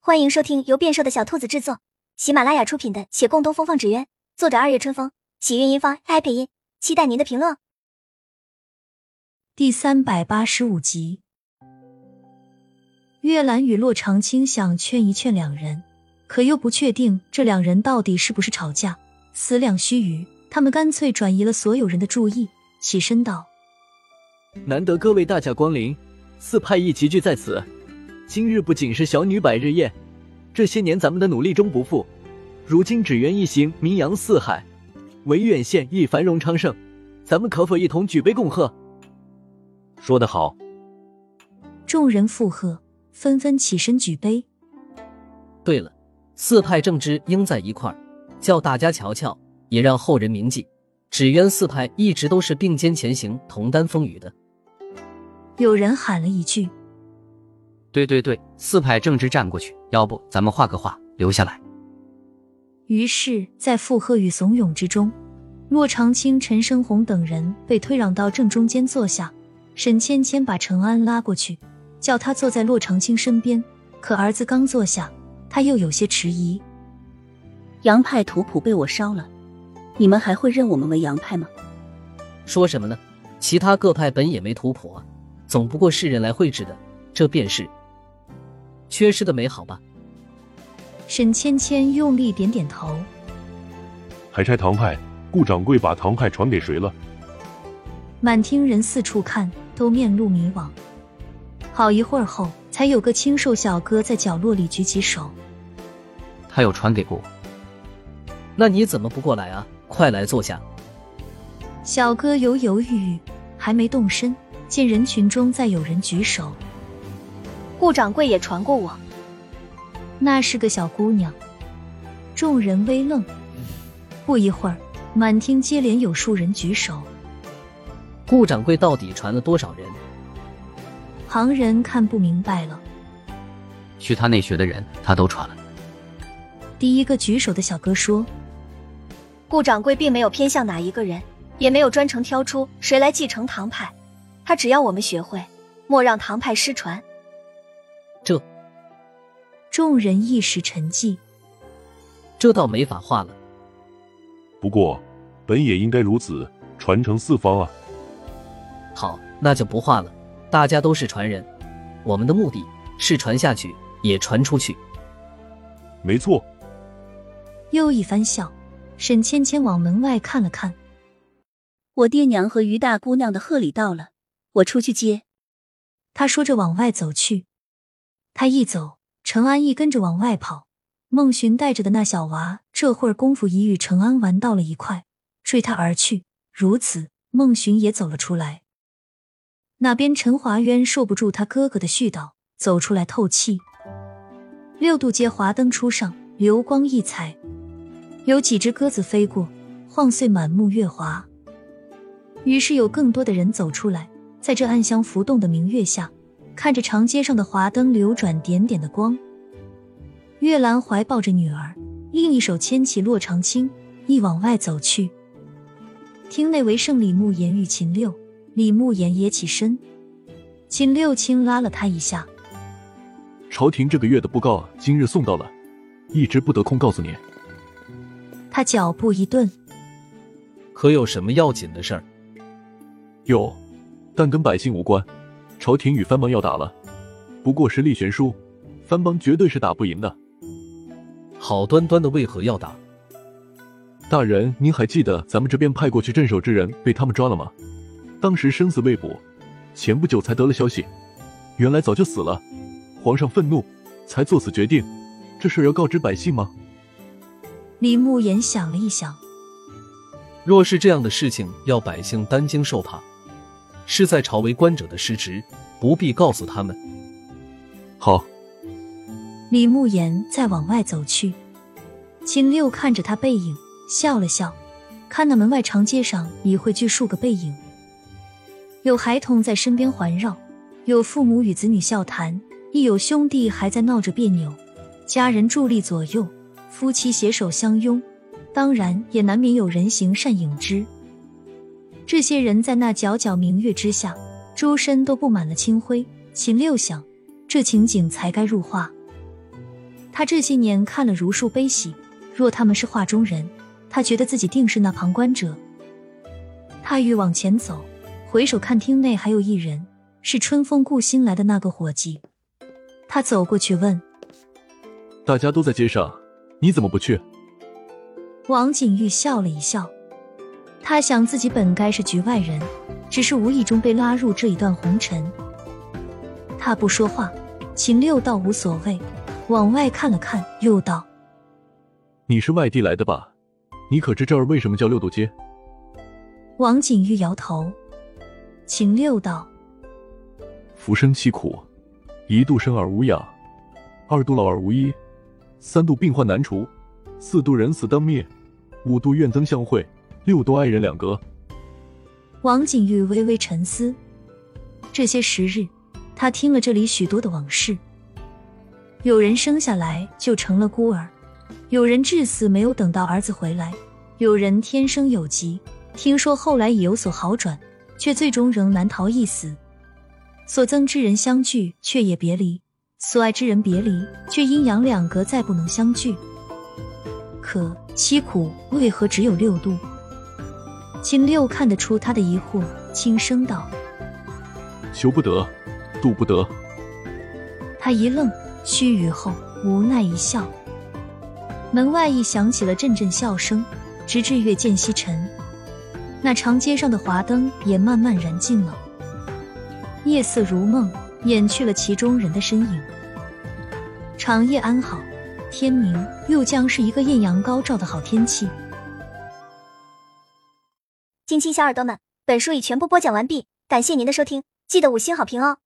欢迎收听由变瘦的小兔子制作、喜马拉雅出品的《且共东风放纸鸢》，作者二月春风，喜韵音方 AI 配音。期待您的评论。第三百八十五集，月兰与洛长青想劝一劝两人，可又不确定这两人到底是不是吵架。思量须臾，他们干脆转移了所有人的注意，起身道：“难得各位大驾光临，四派一齐聚在此。”今日不仅是小女百日宴，这些年咱们的努力终不负。如今纸鸢一行名扬四海，维远县亦繁荣昌盛，咱们可否一同举杯共贺？说得好！众人附和，纷纷起身举杯。对了，四派正之应在一块儿，叫大家瞧瞧，也让后人铭记，纸鸢四派一直都是并肩前行、同担风雨的。有人喊了一句。对对对，四派正直站过去，要不咱们画个画留下来。于是，在附和与怂恿之中，骆长青、陈升红等人被推攘到正中间坐下。沈芊芊把陈安拉过去，叫他坐在骆长青身边。可儿子刚坐下，他又有些迟疑。杨派图谱被我烧了，你们还会认我们为杨派吗？说什么呢？其他各派本也没图谱啊，总不过是人来绘制的，这便是。缺失的美好吧？沈芊芊用力点点头。还差唐派，顾掌柜把唐派传给谁了？满厅人四处看，都面露迷惘。好一会儿后，才有个清瘦小哥在角落里举起手。他有传给过我。那你怎么不过来啊？快来坐下。小哥犹犹豫豫，还没动身，见人群中再有人举手。顾掌柜也传过我，那是个小姑娘。众人微愣，不一会儿，满厅接连有数人举手。顾掌柜到底传了多少人？旁人看不明白了。去他那学的人，他都传了。第一个举手的小哥说：“顾掌柜并没有偏向哪一个人，也没有专程挑出谁来继承唐派，他只要我们学会，莫让唐派失传。”这众人一时沉寂，这倒没法画了。不过，本也应该如此，传承四方啊。好，那就不画了。大家都是传人，我们的目的是传下去，也传出去。没错。又一番笑，沈芊芊往门外看了看。我爹娘和于大姑娘的贺礼到了，我出去接。他说着往外走去。他一走，陈安亦跟着往外跑。孟寻带着的那小娃，这会儿功夫已与陈安玩到了一块，追他而去。如此，孟寻也走了出来。那边陈华渊受不住他哥哥的絮叨，走出来透气。六渡街华灯初上，流光溢彩，有几只鸽子飞过，晃碎满目月华。于是有更多的人走出来，在这暗香浮动的明月下。看着长街上的华灯流转，点点的光。月兰怀抱着女儿，另一手牵起洛长青，一往外走去。厅内唯剩李慕言与秦六，李慕言也起身，秦六轻拉了他一下。朝廷这个月的布告今日送到了，一直不得空告诉你。他脚步一顿，可有什么要紧的事儿？有，但跟百姓无关。朝廷与藩邦要打了，不过实力悬殊，藩邦绝对是打不赢的。好端端的为何要打？大人，您还记得咱们这边派过去镇守之人被他们抓了吗？当时生死未卜，前不久才得了消息，原来早就死了。皇上愤怒，才做此决定。这事要告知百姓吗？李慕言想了一想，若是这样的事情要百姓担惊受怕。是在朝为官者的失职，不必告诉他们。好。李慕言再往外走去，秦六看着他背影，笑了笑。看那门外长街上已汇聚数个背影，有孩童在身边环绕，有父母与子女笑谈，亦有兄弟还在闹着别扭。家人伫立左右，夫妻携手相拥，当然也难免有人行善影之。这些人在那皎皎明月之下，周身都布满了清辉。秦六想，这情景才该入画。他这些年看了如数悲喜，若他们是画中人，他觉得自己定是那旁观者。他欲往前走，回首看厅内还有一人，是春风顾新来的那个伙计。他走过去问：“大家都在街上，你怎么不去？”王景玉笑了一笑，他想自己本该是局外人，只是无意中被拉入这一段红尘。他不说话，秦六倒无所谓，往外看了看，又道：“你是外地来的吧？你可知这儿为什么叫六渡街？”王景玉摇头。秦六道：“浮生凄苦，一度生而无养，二度老而无依，三度病患难除，四度人死灯灭。”五度怨憎相会，六度爱人两隔。王景玉微微沉思，这些时日，他听了这里许多的往事。有人生下来就成了孤儿，有人至死没有等到儿子回来，有人天生有疾，听说后来已有所好转，却最终仍难逃一死。所憎之人相聚，却也别离；所爱之人别离，却阴阳两隔，再不能相聚。可凄苦为何只有六度？秦六看得出他的疑惑，轻声道：“求不得，渡不得。”他一愣，须臾后无奈一笑。门外亦响起了阵阵笑声，直至月渐西沉，那长街上的华灯也慢慢燃尽了。夜色如梦，掩去了其中人的身影。长夜安好。天明又将是一个艳阳高照的好天气。亲亲小耳朵们，本书已全部播讲完毕，感谢您的收听，记得五星好评哦。